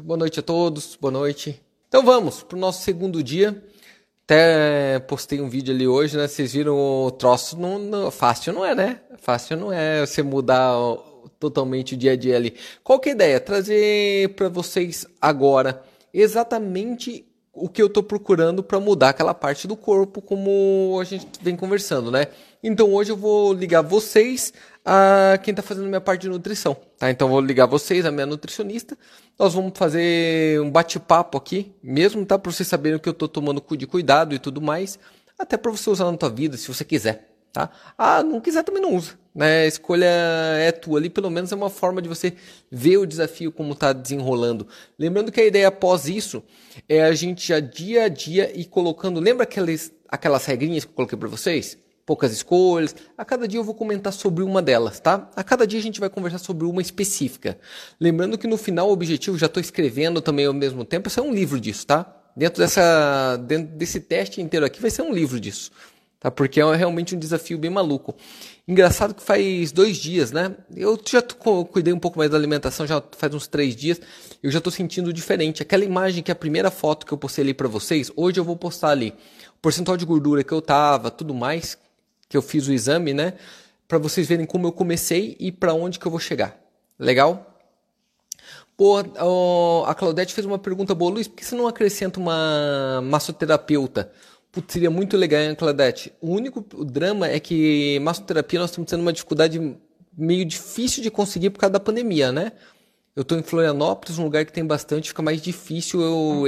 Boa noite a todos, boa noite. Então vamos para o nosso segundo dia. Até postei um vídeo ali hoje, né? Vocês viram o troço, não, não, fácil não é, né? Fácil não é você mudar totalmente o dia a dia ali. Qual que é a ideia? Trazer para vocês agora exatamente o que eu estou procurando para mudar aquela parte do corpo, como a gente vem conversando, né? Então hoje eu vou ligar vocês a quem está fazendo minha parte de nutrição, tá? Então vou ligar vocês, a minha nutricionista. Nós vamos fazer um bate-papo aqui, mesmo, tá? Para vocês saberem que eu estou tomando de cuidado e tudo mais, até para você usar na tua vida, se você quiser, tá? Ah, não quiser também não usa, né? A escolha é tua ali, pelo menos é uma forma de você ver o desafio como está desenrolando. Lembrando que a ideia após isso é a gente já dia a dia ir colocando, lembra aquelas, aquelas regrinhas que eu coloquei para vocês? Poucas escolhas. A cada dia eu vou comentar sobre uma delas, tá? A cada dia a gente vai conversar sobre uma específica. Lembrando que no final o objetivo, já estou escrevendo também ao mesmo tempo, isso é um livro disso, tá? Dentro, dessa, dentro desse teste inteiro aqui vai ser um livro disso, tá? Porque é realmente um desafio bem maluco. Engraçado que faz dois dias, né? Eu já cuidei um pouco mais da alimentação, já faz uns três dias. Eu já estou sentindo diferente. Aquela imagem que é a primeira foto que eu postei ali para vocês, hoje eu vou postar ali o percentual de gordura que eu tava, tudo mais, que eu fiz o exame, né? Para vocês verem como eu comecei e para onde que eu vou chegar. Legal? Pô, a Claudete fez uma pergunta boa, Luiz, por que você não acrescenta uma massoterapeuta? Putz, seria muito legal, hein, Claudete? O único drama é que massoterapia nós estamos tendo uma dificuldade meio difícil de conseguir por causa da pandemia, né? Eu estou em Florianópolis, um lugar que tem bastante, fica mais difícil eu,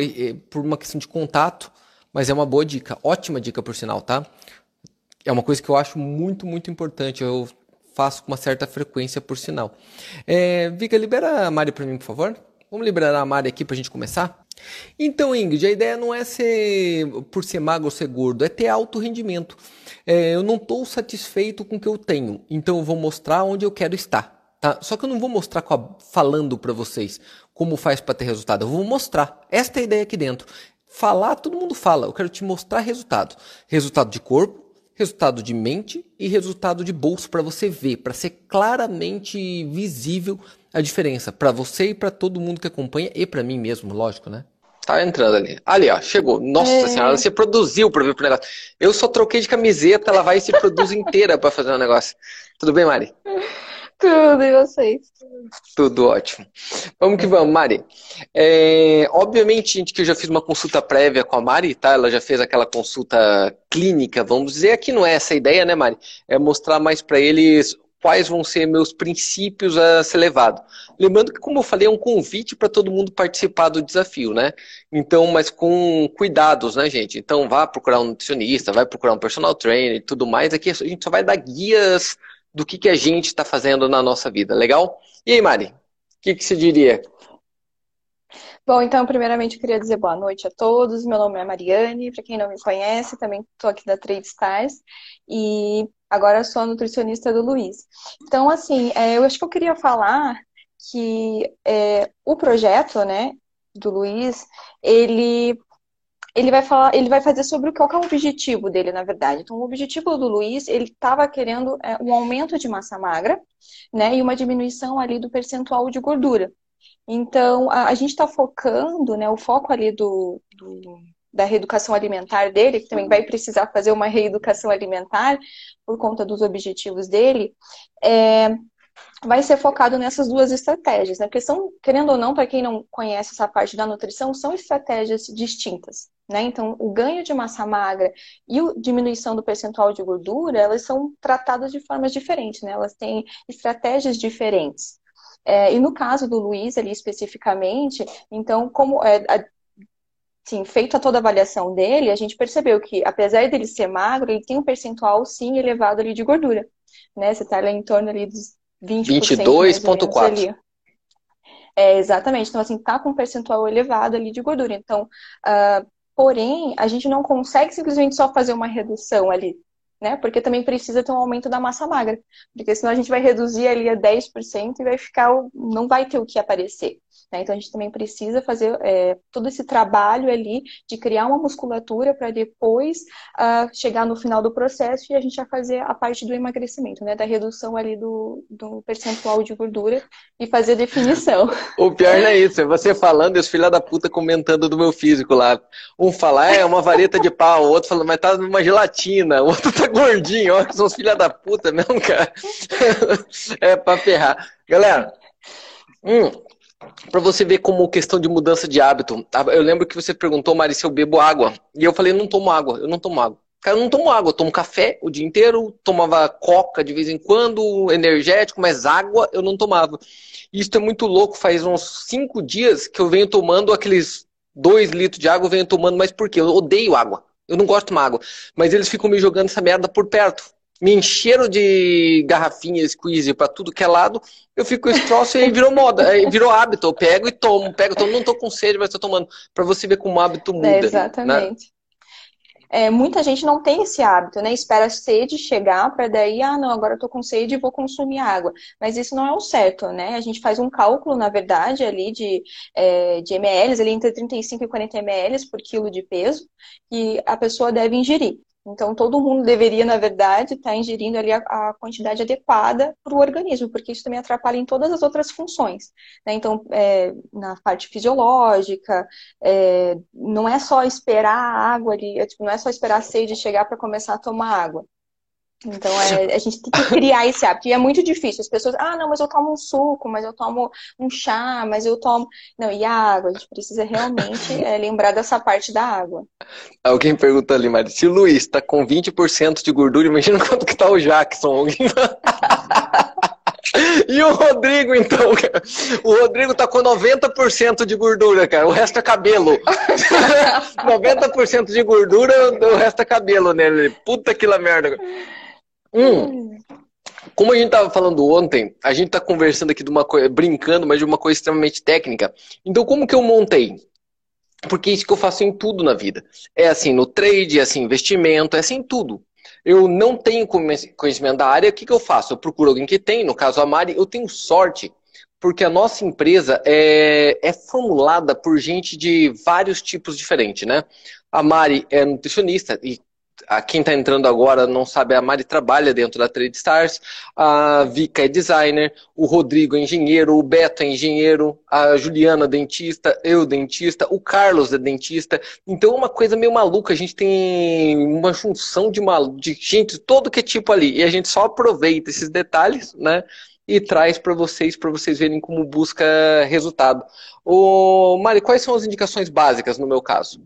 por uma questão de contato, mas é uma boa dica, ótima dica por sinal, tá? É uma coisa que eu acho muito, muito importante. Eu faço com uma certa frequência, por sinal. É, Vika, libera a Mari para mim, por favor. Vamos liberar a Mari aqui para a gente começar? Então, Ingrid, a ideia não é ser por ser magro ou ser gordo, é ter alto rendimento. É, eu não estou satisfeito com o que eu tenho, então eu vou mostrar onde eu quero estar. Tá? Só que eu não vou mostrar a, falando para vocês como faz para ter resultado. Eu vou mostrar. Esta é a ideia aqui dentro. Falar, todo mundo fala. Eu quero te mostrar resultado. Resultado de corpo, resultado de mente e resultado de bolso para você ver, para ser claramente visível a diferença para você e para todo mundo que acompanha e para mim mesmo, lógico, né? Tá entrando ali. Ali, ó, chegou. Nossa é. senhora, se produziu para vir pro negócio. Eu só troquei de camiseta, ela vai e se produz inteira para fazer o um negócio. Tudo bem, Mari? Tudo, e vocês? Tudo ótimo. Vamos que vamos, Mari. É, obviamente, gente, que eu já fiz uma consulta prévia com a Mari, tá? Ela já fez aquela consulta clínica, vamos dizer. Aqui não é essa a ideia, né, Mari? É mostrar mais para eles quais vão ser meus princípios a ser levado. Lembrando que, como eu falei, é um convite para todo mundo participar do desafio, né? Então, mas com cuidados, né, gente? Então, vá procurar um nutricionista, vai procurar um personal trainer e tudo mais. Aqui a gente só vai dar guias do que, que a gente está fazendo na nossa vida. Legal? E aí, Mari, o que, que você diria? Bom, então, primeiramente, eu queria dizer boa noite a todos. Meu nome é Mariane, para quem não me conhece, também estou aqui da Trade Stars e agora sou a nutricionista do Luiz. Então, assim, é, eu acho que eu queria falar que é, o projeto, né, do Luiz, ele ele vai falar, ele vai fazer sobre qual é o objetivo dele, na verdade. Então, o objetivo do Luiz, ele estava querendo é, um aumento de massa magra, né, e uma diminuição ali do percentual de gordura. Então, a, a gente está focando, né, o foco ali do, do, da reeducação alimentar dele, que também vai precisar fazer uma reeducação alimentar por conta dos objetivos dele, é, vai ser focado nessas duas estratégias, né? Porque são, querendo ou não, para quem não conhece essa parte da nutrição, são estratégias distintas. Né? Então, o ganho de massa magra e a diminuição do percentual de gordura, elas são tratadas de formas diferentes, né? Elas têm estratégias diferentes. É, e no caso do Luiz, ali especificamente, então, como é, a, sim, feita toda a avaliação dele, a gente percebeu que, apesar dele ser magro, ele tem um percentual, sim, elevado ali de gordura. Né? Você está em torno ali dos 20%. 22,4%. É, exatamente. Então, assim, tá com um percentual elevado ali de gordura. Então, uh, Porém, a gente não consegue simplesmente só fazer uma redução ali né? Porque também precisa ter um aumento da massa magra. Porque senão a gente vai reduzir ali a 10% e vai ficar, não vai ter o que aparecer. Né? Então a gente também precisa fazer é, todo esse trabalho ali de criar uma musculatura para depois uh, chegar no final do processo e a gente já fazer a parte do emagrecimento, né? Da redução ali do, do percentual de gordura e fazer definição. O pior não é isso, é você falando e os filha da puta comentando do meu físico lá. Um fala, é uma vareta de pau, o outro fala, mas tá numa gelatina, o outro tá gordinho, ó, que são os filha da puta mesmo, cara. é pra ferrar. Galera, hum, para você ver como questão de mudança de hábito. Eu lembro que você perguntou, Mari, se eu bebo água. E eu falei, não tomo água, eu não tomo água. Cara, eu não tomo água, eu tomo café o dia inteiro, tomava coca de vez em quando, energético, mas água eu não tomava. Isso é muito louco, faz uns cinco dias que eu venho tomando aqueles dois litros de água, eu venho tomando, mas por quê? Eu odeio água. Eu não gosto de água. Mas eles ficam me jogando essa merda por perto me encheram de garrafinha squeeze para tudo que é lado, eu fico com esse troço e aí virou moda, aí virou hábito. Eu pego e tomo, pego, tomo, não tô com sede, mas tô tomando. Para você ver como o hábito muda. É, exatamente. Né? É, muita gente não tem esse hábito, né? Espera a sede chegar para daí, ah, não, agora eu tô com sede e vou consumir água. Mas isso não é o certo, né? A gente faz um cálculo, na verdade, ali de, é, de ml, ali entre 35 e 40 ml por quilo de peso, que a pessoa deve ingerir. Então, todo mundo deveria, na verdade, estar tá ingerindo ali a, a quantidade adequada para o organismo, porque isso também atrapalha em todas as outras funções. Né? Então, é, na parte fisiológica, é, não é só esperar a água ali, é, tipo, não é só esperar a sede chegar para começar a tomar água. Então, é, a gente tem que criar esse hábito. E é muito difícil. As pessoas, ah, não, mas eu tomo um suco, mas eu tomo um chá, mas eu tomo. Não, e a água? A gente precisa realmente é, lembrar dessa parte da água. Alguém perguntou ali, mas se o Luiz está com 20% de gordura, imagina quanto que tá o Jackson. E o Rodrigo, então, O Rodrigo tá com 90% de gordura, cara. O resto é cabelo. 90% de gordura, o resto é cabelo nele. Puta que la merda. Hum. Como a gente estava falando ontem, a gente está conversando aqui de uma coisa, brincando, mas de uma coisa extremamente técnica. Então, como que eu montei? Porque isso que eu faço em tudo na vida. É assim no trade, é assim investimento, é assim em tudo. Eu não tenho conhecimento da área, o que, que eu faço? Eu procuro alguém que tem, no caso a Mari, eu tenho sorte, porque a nossa empresa é, é formulada por gente de vários tipos diferentes, né? A Mari é nutricionista e a quem está entrando agora não sabe, a Mari trabalha dentro da Trade Stars, a Vika é designer, o Rodrigo é engenheiro, o Beto é engenheiro, a Juliana é dentista, eu dentista, o Carlos é dentista. Então é uma coisa meio maluca, a gente tem uma junção de, malu de gente todo que é tipo ali, e a gente só aproveita esses detalhes, né? E traz para vocês, para vocês verem como busca resultado. O Mari, quais são as indicações básicas no meu caso?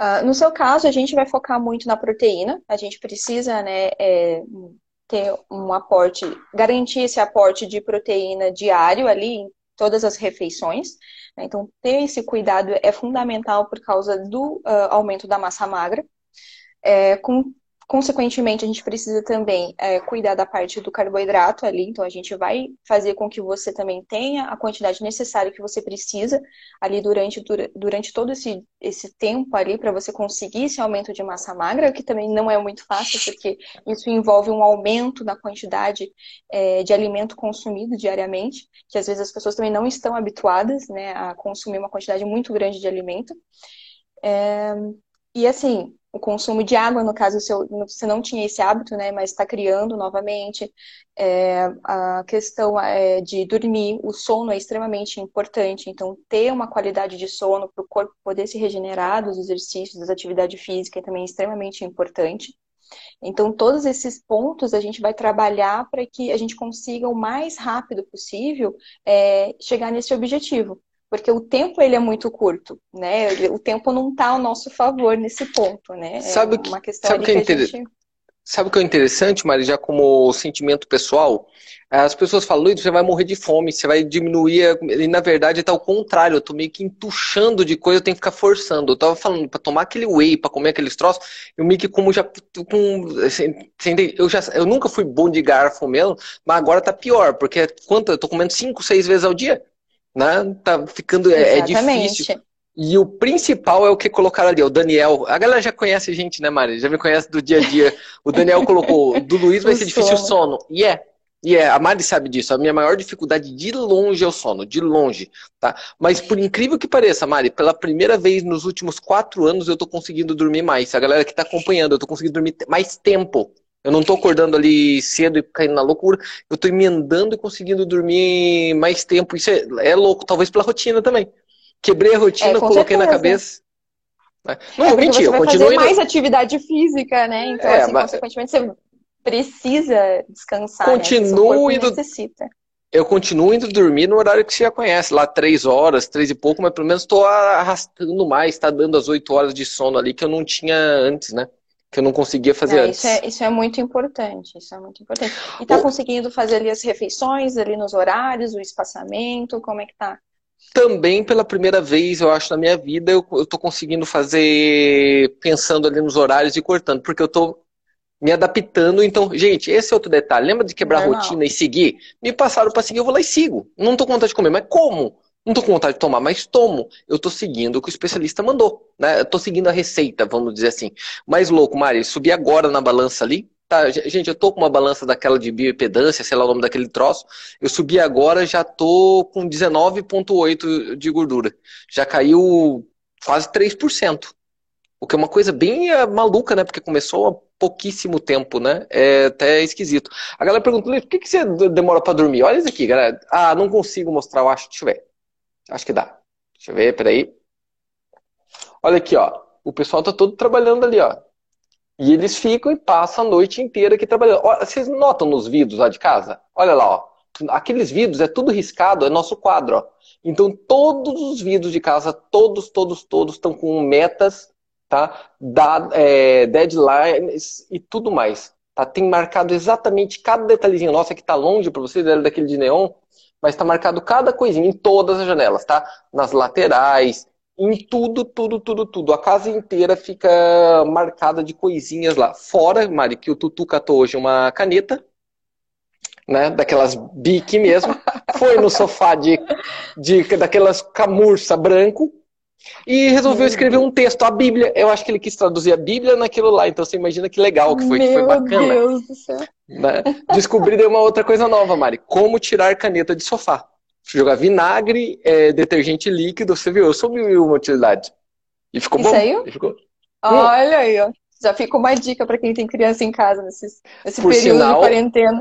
Uh, no seu caso, a gente vai focar muito na proteína. A gente precisa né, é, ter um aporte, garantir esse aporte de proteína diário ali em todas as refeições. Né? Então, ter esse cuidado é fundamental por causa do uh, aumento da massa magra. É, com Consequentemente, a gente precisa também é, cuidar da parte do carboidrato ali, então a gente vai fazer com que você também tenha a quantidade necessária que você precisa ali durante, durante todo esse, esse tempo ali para você conseguir esse aumento de massa magra, que também não é muito fácil, porque isso envolve um aumento na quantidade é, de alimento consumido diariamente, que às vezes as pessoas também não estão habituadas né, a consumir uma quantidade muito grande de alimento. É, e assim, o consumo de água, no caso, se você não tinha esse hábito, né, mas está criando novamente. É, a questão é de dormir, o sono é extremamente importante, então ter uma qualidade de sono para o corpo poder se regenerar dos exercícios, das atividades físicas é também extremamente importante. Então, todos esses pontos a gente vai trabalhar para que a gente consiga o mais rápido possível é, chegar nesse objetivo porque o tempo ele é muito curto, né? O tempo não está ao nosso favor nesse ponto, né? É sabe que, uma questão sabe que, é a gente... Sabe o que é interessante, Mari, já como sentimento pessoal? As pessoas falam, Luiz, você vai morrer de fome, você vai diminuir. E na verdade está ao contrário, eu tô meio que entuchando de coisa, eu tenho que ficar forçando. Eu tava falando, para tomar aquele whey, para comer aqueles troços, eu meio que como já. Com, assim, eu, já eu nunca fui bom de garfo mesmo, mas agora tá pior, porque quanto? Eu tô comendo 5, 6 vezes ao dia né? Tá ficando é, é difícil. E o principal é o que colocaram ali, o Daniel. A galera já conhece a gente, né, Mari? Já me conhece do dia a dia. O Daniel colocou, do Luiz vai ser difícil o sono. E é. E é, a Mari sabe disso. A minha maior dificuldade de longe é o sono, de longe, tá? Mas por incrível que pareça, Mari, pela primeira vez nos últimos quatro anos eu tô conseguindo dormir mais. A galera que tá acompanhando, eu tô conseguindo dormir mais tempo. Eu não tô acordando ali cedo e caindo na loucura. Eu tô emendando e conseguindo dormir mais tempo. Isso é, é louco, talvez pela rotina também. Quebrei a rotina, é, coloquei certeza. na cabeça. Né? Não, é eu continuo fazer indo... mais atividade física, né? Então, é, assim, mas... consequentemente, você precisa descansar. Continuo né? indo. Necessita. Eu continuo indo dormir no horário que você já conhece, lá três horas, três e pouco, mas pelo menos estou arrastando mais, está dando as oito horas de sono ali que eu não tinha antes, né? Que eu não conseguia fazer é, antes. Isso é, isso é muito importante, isso é muito importante. E está conseguindo fazer ali as refeições, ali nos horários, o espaçamento, como é que tá? Também pela primeira vez, eu acho, na minha vida, eu, estou conseguindo fazer pensando ali nos horários e cortando, porque eu estou me adaptando. Então, gente, esse é outro detalhe. Lembra de quebrar Normal. rotina e seguir? Me passaram para seguir, eu vou lá e sigo. Não tô com vontade de comer, mas como? Não tô com vontade de tomar, mas tomo. Eu tô seguindo o que o especialista mandou, né? Tô seguindo a receita, vamos dizer assim. Mais louco, Mari, subi agora na balança ali. Tá, gente, eu tô com uma balança daquela de bioimpedância, sei lá o nome daquele troço. Eu subi agora, já tô com 19,8 de gordura. Já caiu quase 3%. O que é uma coisa bem uh, maluca, né? Porque começou há pouquíssimo tempo, né? É até esquisito. A galera pergunta, por que, que você demora para dormir? Olha isso aqui, galera. Ah, não consigo mostrar, eu acho. Deixa eu ver. Acho que dá. Deixa eu ver, peraí. Olha aqui, ó. O pessoal tá todo trabalhando ali, ó. E eles ficam e passam a noite inteira aqui trabalhando. Vocês notam nos vidros lá de casa? Olha lá, ó. Aqueles vidros é tudo riscado, é nosso quadro, ó. Então todos os vidros de casa, todos, todos, todos estão com metas tá? Da, é, deadlines e tudo mais. Tá? Tem marcado exatamente cada detalhezinho. Nossa, que tá longe para vocês, era daquele de neon, mas está marcado cada coisinha em todas as janelas, tá? Nas laterais, em tudo, tudo, tudo, tudo. A casa inteira fica marcada de coisinhas lá. Fora, Mari, que o Tutu catou hoje uma caneta, né? Daquelas bique mesmo. Foi no sofá de, de daquelas camurça branco, e resolveu escrever um texto, a Bíblia. Eu acho que ele quis traduzir a Bíblia naquilo lá. Então você imagina que legal que foi, Meu que foi bacana. Meu Deus do céu. Né? Descobri uma outra coisa nova, Mari. Como tirar caneta de sofá. Jogar vinagre, é, detergente líquido, você viu? Eu sou mil uma utilidade. E ficou Isso bom. Aí? Ficou... Olha hum. aí, ó. Já fica uma dica para quem tem criança em casa nesse, nesse período sinal, de quarentena.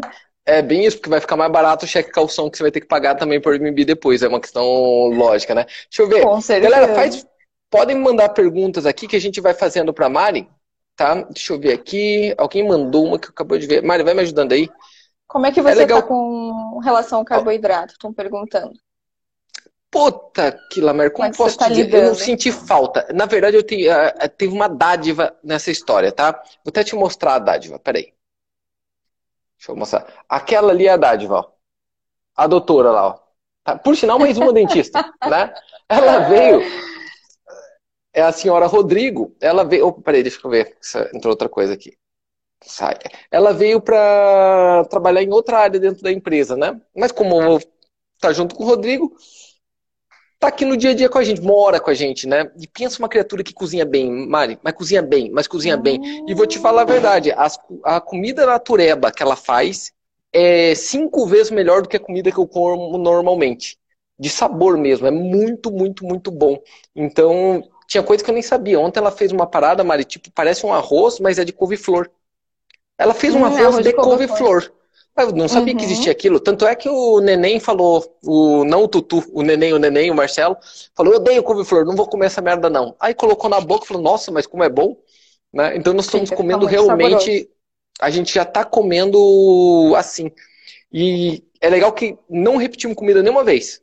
É bem isso, porque vai ficar mais barato o cheque calção que você vai ter que pagar também por Airbnb depois. É uma questão lógica, né? Deixa eu ver. Com certeza. Galera, faz, podem mandar perguntas aqui que a gente vai fazendo para Mari, tá? Deixa eu ver aqui. Alguém mandou uma que eu acabou de ver. Mari, vai me ajudando aí. Como é que você é legal... tá com relação ao carboidrato? Estão perguntando. Puta que lamer, como, como é posso tá dizer? Eu não senti falta. Na verdade, eu te, uh, teve uma dádiva nessa história, tá? Vou até te mostrar a dádiva, peraí. Deixa eu mostrar. Aquela ali é a dádiva, ó. A doutora lá, ó. Tá? Por sinal, mais uma dentista, né? Ela veio. É a senhora Rodrigo. Ela veio. Oh, peraí, deixa eu ver. Entrou outra coisa aqui. Sai. Ela veio para trabalhar em outra área dentro da empresa, né? Mas como tá junto com o Rodrigo, tá aqui no dia a dia com a gente, mora com a gente, né? E pensa uma criatura que cozinha bem, Mari, mas cozinha bem, mas cozinha bem. E vou te falar a verdade, as, a comida natureba que ela faz é cinco vezes melhor do que a comida que eu como normalmente. De sabor mesmo, é muito, muito, muito bom. Então, tinha coisa que eu nem sabia. Ontem ela fez uma parada, Mari, tipo, parece um arroz, mas é de couve-flor. Ela fez um hum, arroz, arroz de couve-flor. Eu não sabia uhum. que existia aquilo. Tanto é que o neném falou, o, não o Tutu, o neném, o neném, o Marcelo, falou, eu odeio couve-flor, não vou comer essa merda não. Aí colocou na boca e falou, nossa, mas como é bom. Né? Então nós estamos Sim, comendo realmente, saboroso. a gente já está comendo assim. E é legal que não repetimos comida nenhuma vez.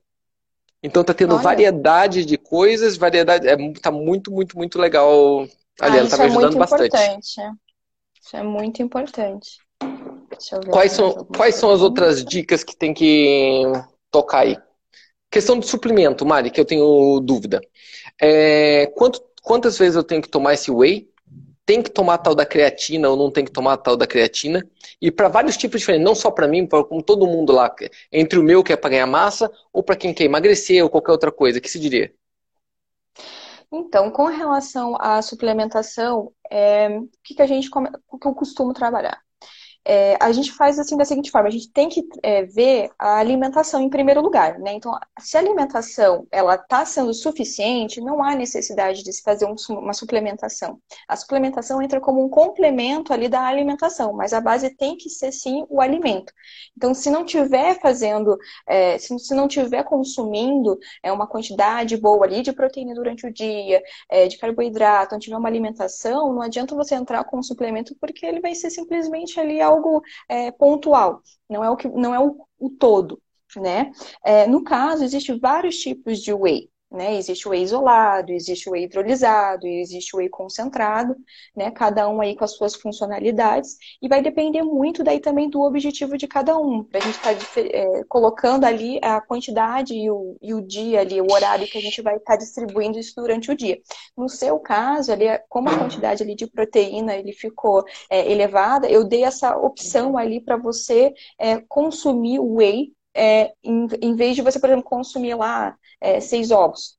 Então tá tendo Olha. variedade de coisas, variedade, é, tá muito, muito, muito legal. Ali, ah, tá me é ajudando é bastante. Importante. Isso é muito importante. Quais são, quais são as outras dicas que tem que tocar aí? Questão de suplemento, Mari, que eu tenho dúvida. É, quanto, quantas vezes eu tenho que tomar esse whey? Tem que tomar tal da creatina ou não tem que tomar tal da creatina? E para vários tipos diferentes, não só para mim, para como todo mundo lá, entre o meu que é para ganhar massa ou para quem quer emagrecer ou qualquer outra coisa, que se diria? Então, com relação à suplementação, é, o que, que a gente o que eu costumo trabalhar? É, a gente faz assim da seguinte forma: a gente tem que é, ver a alimentação em primeiro lugar, né? Então, se a alimentação ela está sendo suficiente, não há necessidade de se fazer um, uma suplementação. A suplementação entra como um complemento ali da alimentação, mas a base tem que ser sim o alimento. Então, se não tiver fazendo, é, se, se, não tiver consumindo é, uma quantidade boa ali de proteína durante o dia, é, de carboidrato, não tiver uma alimentação, não adianta você entrar com um suplemento porque ele vai ser simplesmente ali algo é, pontual, não é o que não é o, o todo, né? É, no caso, existem vários tipos de whey. Né? Existe o whey isolado, existe o whey hidrolisado, existe o whey concentrado, né? Cada um aí com as suas funcionalidades e vai depender muito daí também do objetivo de cada um, para a gente estar tá, é, colocando ali a quantidade e o, e o dia ali, o horário que a gente vai estar tá distribuindo isso durante o dia. No seu caso, ali, como a quantidade ali de proteína ele ficou é, elevada, eu dei essa opção ali para você é, consumir o whey é, em, em, vez de você, por exemplo, consumir lá é, seis ovos.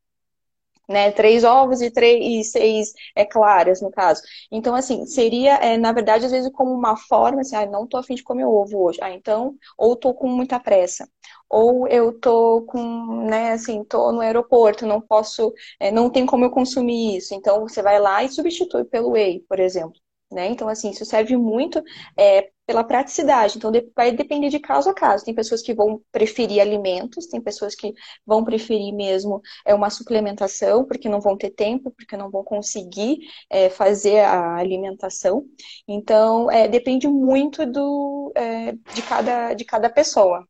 Né, três ovos e, três, e seis é, claras, no caso. Então, assim, seria, é, na verdade, às vezes, como uma forma, assim, ah, não tô afim de comer ovo hoje. Ah, então, ou tô com muita pressa. Ou eu tô com, né, assim, tô no aeroporto, não posso, é, não tem como eu consumir isso. Então, você vai lá e substitui pelo whey, por exemplo. Né? Então, assim, isso serve muito é, pela praticidade. Então, vai depender de caso a caso. Tem pessoas que vão preferir alimentos, tem pessoas que vão preferir mesmo é, uma suplementação, porque não vão ter tempo, porque não vão conseguir é, fazer a alimentação. Então, é, depende muito do, é, de, cada, de cada pessoa.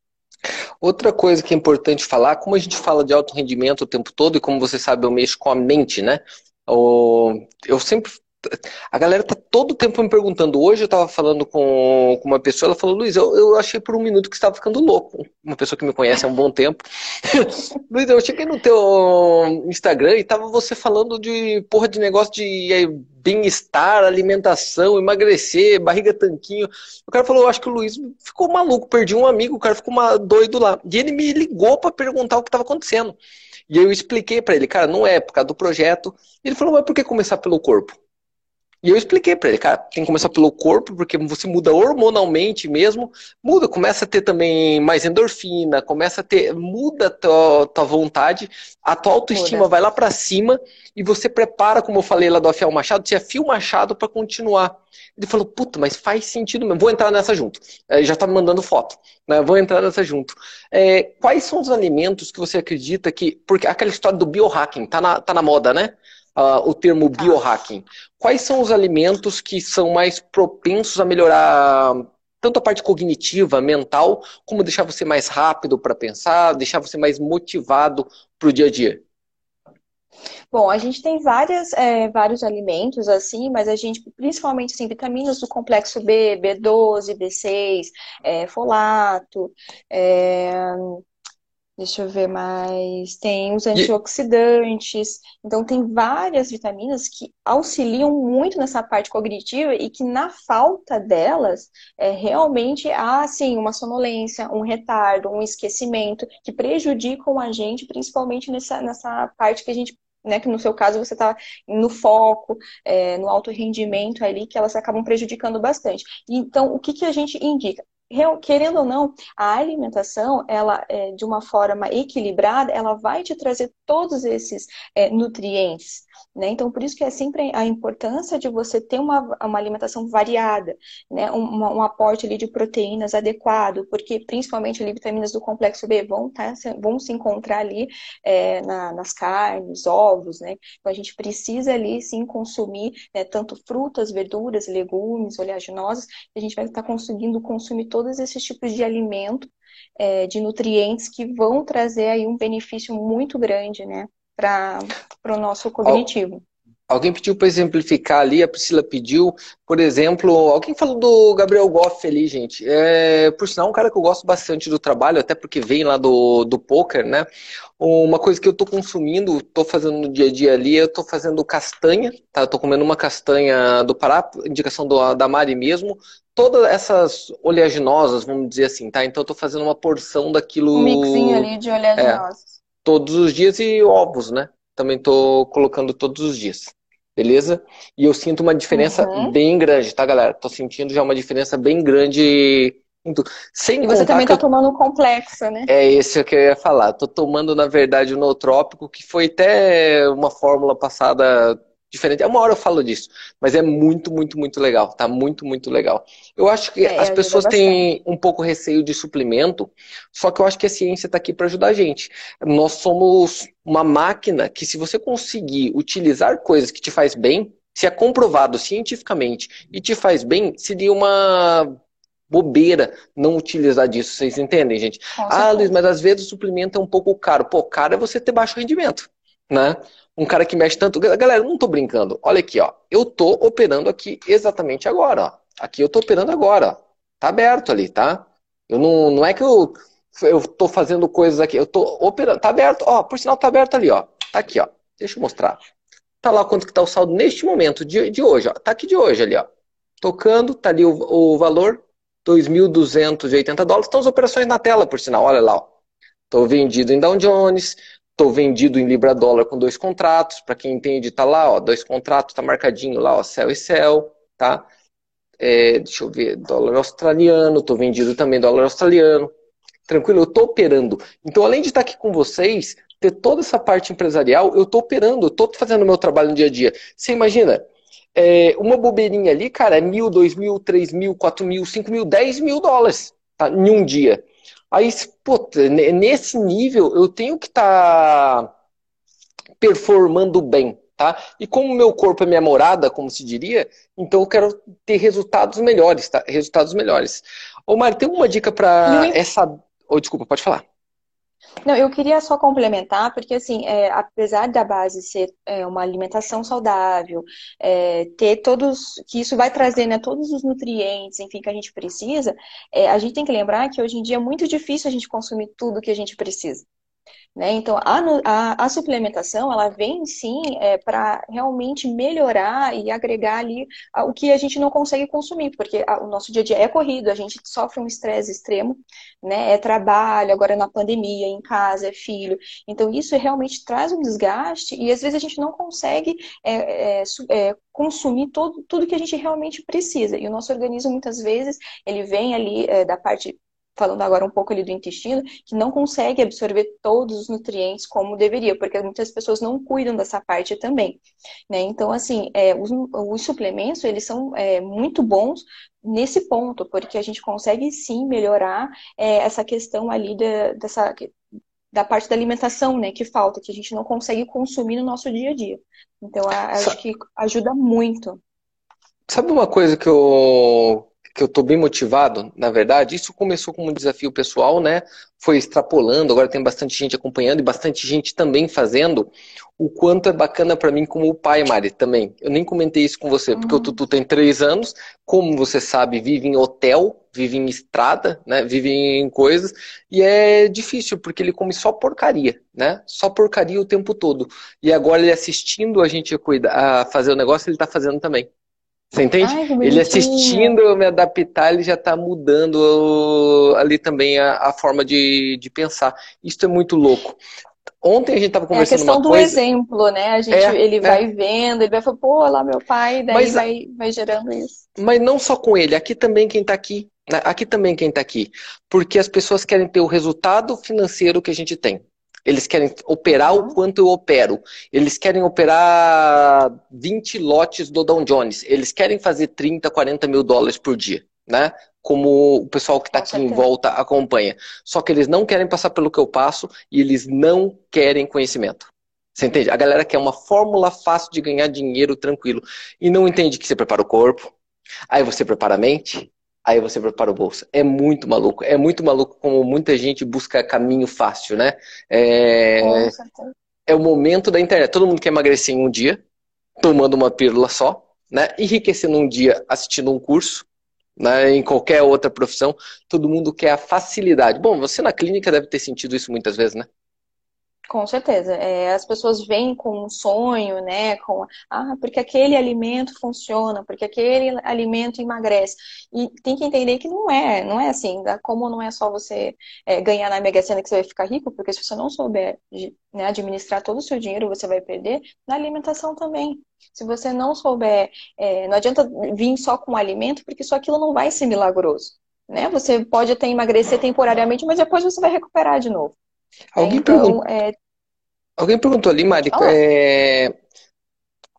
Outra coisa que é importante falar, como a gente fala de alto rendimento o tempo todo, e como você sabe, eu mexo com a mente, né? Eu sempre a galera tá todo tempo me perguntando. Hoje eu tava falando com, com uma pessoa, ela falou, Luiz, eu, eu achei por um minuto que estava ficando louco. Uma pessoa que me conhece há um bom tempo. Luiz, eu cheguei no teu Instagram e tava você falando de porra de negócio de eh, bem-estar, alimentação, emagrecer, barriga tanquinho. O cara falou, eu acho que o Luiz ficou maluco, perdi um amigo, o cara ficou uma, doido lá. E ele me ligou para perguntar o que estava acontecendo. E eu expliquei para ele, cara, não é por causa do projeto. Ele falou, mas por que começar pelo corpo? E eu expliquei para ele, cara, tem que começar pelo corpo, porque você muda hormonalmente mesmo, muda, começa a ter também mais endorfina, começa a ter, muda a tua, tua vontade, a tua autoestima vai lá para cima e você prepara, como eu falei lá do afiar o machado, você afia o machado para continuar. Ele falou, puta, mas faz sentido mesmo, vou entrar nessa junto. Ele já tá me mandando foto, né? Vou entrar nessa junto. É, quais são os alimentos que você acredita que, porque aquela história do biohacking, tá na, tá na moda, né? Uh, o termo tá. biohacking. Quais são os alimentos que são mais propensos a melhorar tanto a parte cognitiva, mental, como deixar você mais rápido para pensar, deixar você mais motivado para o dia a dia? Bom, a gente tem várias, é, vários alimentos assim, mas a gente, principalmente assim, vitaminas do complexo B, B12, B6, é, folato, é, Deixa eu ver mais. Tem os antioxidantes. Então, tem várias vitaminas que auxiliam muito nessa parte cognitiva e que, na falta delas, é, realmente há, assim, uma sonolência, um retardo, um esquecimento que prejudicam a gente, principalmente nessa, nessa parte que a gente né, que no seu caso você está no foco, é, no alto rendimento ali, que elas acabam prejudicando bastante. Então, o que, que a gente indica? Querendo ou não, a alimentação, ela é, de uma forma equilibrada, ela vai te trazer todos esses é, nutrientes. Né? Então, por isso que é sempre a importância de você ter uma, uma alimentação variada, né? um, um aporte ali de proteínas adequado, porque principalmente ali vitaminas do complexo B vão, tá, vão se encontrar ali é, na, nas carnes, ovos, né? Então, a gente precisa ali sim consumir né, tanto frutas, verduras, legumes, oleaginosas, a gente vai estar conseguindo consumir todos esses tipos de alimento, é, de nutrientes que vão trazer aí um benefício muito grande, né? Para o nosso cognitivo. Alguém pediu para exemplificar ali, a Priscila pediu, por exemplo, alguém falou do Gabriel Goff ali, gente. É, por sinal, um cara que eu gosto bastante do trabalho, até porque vem lá do, do poker, né? Uma coisa que eu estou consumindo, estou fazendo no dia a dia ali, eu estou fazendo castanha, tá? Eu tô comendo uma castanha do Pará, indicação do, da Mari mesmo. Todas essas oleaginosas, vamos dizer assim, tá? Então eu estou fazendo uma porção daquilo. Um mixinho ali de oleaginosas. É todos os dias e ovos, né? também estou colocando todos os dias. Beleza? E eu sinto uma diferença uhum. bem grande, tá, galera? Tô sentindo já uma diferença bem grande sem e você também está eu... tomando um complexo, né? É isso que eu ia falar. Tô tomando, na verdade, o nootrópico, que foi até uma fórmula passada diferente. Uma hora eu falo disso, mas é muito, muito, muito legal. Tá muito, muito legal. Eu acho que é, as pessoas têm um pouco receio de suplemento, só que eu acho que a ciência está aqui para ajudar a gente. Nós somos uma máquina que, se você conseguir utilizar coisas que te faz bem, se é comprovado cientificamente e te faz bem, seria uma bobeira não utilizar disso. Vocês entendem, gente? ah, Luiz, mas às vezes o suplemento é um pouco caro. Pô, caro é você ter baixo rendimento, né? Um cara que mexe tanto. Galera, não tô brincando. Olha aqui, ó. Eu tô operando aqui exatamente agora, ó. Aqui eu tô operando agora, ó. Tá aberto ali, tá? Eu não, não é que eu, eu tô fazendo coisas aqui. Eu tô operando. Tá aberto, ó. Por sinal, tá aberto ali, ó. Tá aqui, ó. Deixa eu mostrar. Tá lá quanto que tá o saldo neste momento de, de hoje, ó. Tá aqui de hoje ali, ó. Tocando, tá ali o, o valor, 2.280 dólares. Estão as operações na tela, por sinal. Olha lá, ó. Tô vendido em Dow Jones, Estou vendido em Libra dólar com dois contratos. Para quem entende, tá lá, ó, dois contratos, tá marcadinho lá, ó, céu e céu, tá? É, deixa eu ver, dólar australiano, estou vendido também dólar australiano. Tranquilo, eu estou operando. Então, além de estar aqui com vocês, ter toda essa parte empresarial, eu estou operando, eu estou fazendo meu trabalho no dia a dia. Você imagina, é, uma bobeirinha ali, cara, é mil, dois mil, três mil, quatro mil, cinco mil, dez mil dólares tá, em um dia. Aí, nesse nível, eu tenho que estar tá performando bem, tá? E como meu corpo é minha morada, como se diria, então eu quero ter resultados melhores, tá? Resultados melhores. Ô, Mari, tem uma dica para essa... Oh, desculpa, pode falar. Não, eu queria só complementar, porque assim, é, apesar da base ser é, uma alimentação saudável, é, ter todos, que isso vai trazer né, todos os nutrientes, enfim, que a gente precisa, é, a gente tem que lembrar que hoje em dia é muito difícil a gente consumir tudo que a gente precisa. Né? Então, a, a, a, suplementação, ela vem sim é, para realmente melhorar e agregar ali o que a gente não consegue consumir, porque a, o nosso dia a dia é corrido, a gente sofre um estresse extremo, né? É trabalho, agora na pandemia, em casa, é filho. Então, isso realmente traz um desgaste e às vezes a gente não consegue é, é, é consumir todo, tudo que a gente realmente precisa. E o nosso organismo, muitas vezes, ele vem ali é, da parte falando agora um pouco ali do intestino, que não consegue absorver todos os nutrientes como deveria, porque muitas pessoas não cuidam dessa parte também. Né? Então, assim, é, os, os, suplementos, eles são é, muito bons nesse ponto, porque a gente consegue sim melhorar é, essa questão ali da, dessa, da parte da alimentação, né, que falta, que a gente não consegue consumir no nosso dia a dia. Então, a, acho que ajuda muito. Sabe uma coisa que eu, que eu estou bem motivado, na verdade, isso começou como um desafio pessoal, né? Foi extrapolando, agora tem bastante gente acompanhando e bastante gente também fazendo. O quanto é bacana para mim como pai, Mari, também. Eu nem comentei isso com você, porque uhum. o Tutu tem três anos, como você sabe, vive em hotel, vive em estrada, né? Vive em coisas, e é difícil, porque ele come só porcaria, né? Só porcaria o tempo todo. E agora ele assistindo a gente a, cuidar, a fazer o negócio, ele está fazendo também. Você entende? Ai, ele assistindo eu me adaptar, ele já está mudando ali também a, a forma de, de pensar. Isso é muito louco. Ontem a gente estava conversando coisa... É a questão do exemplo, né? A gente, é, ele é. vai vendo, ele vai falar, pô, lá meu pai, daí mas, vai, vai gerando isso. Mas não só com ele, aqui também quem está aqui. Né? Aqui também quem está aqui. Porque as pessoas querem ter o resultado financeiro que a gente tem. Eles querem operar o quanto eu opero. Eles querem operar 20 lotes do Dow Jones. Eles querem fazer 30, 40 mil dólares por dia, né? Como o pessoal que está aqui em volta acompanha. Só que eles não querem passar pelo que eu passo e eles não querem conhecimento. Você entende? A galera quer uma fórmula fácil de ganhar dinheiro tranquilo. E não entende que você prepara o corpo, aí você prepara a mente, aí você prepara o bolso. É muito maluco. É muito maluco como muita gente busca caminho fácil, né? É, é o momento da internet. Todo mundo quer emagrecer em um dia, tomando uma pílula só, né? Enriquecendo um dia assistindo um curso, né? em qualquer outra profissão. Todo mundo quer a facilidade. Bom, você na clínica deve ter sentido isso muitas vezes, né? Com certeza. É, as pessoas vêm com um sonho, né? Com ah, porque aquele alimento funciona, porque aquele alimento emagrece. E tem que entender que não é, não é assim. Como não é só você é, ganhar na Mega Sena que você vai ficar rico, porque se você não souber né, administrar todo o seu dinheiro, você vai perder na alimentação também. Se você não souber, é, não adianta vir só com alimento, porque só aquilo não vai ser milagroso. Né? Você pode até emagrecer temporariamente, mas depois você vai recuperar de novo. Alguém, então, perguntou, é... Alguém perguntou ali, Mari, é...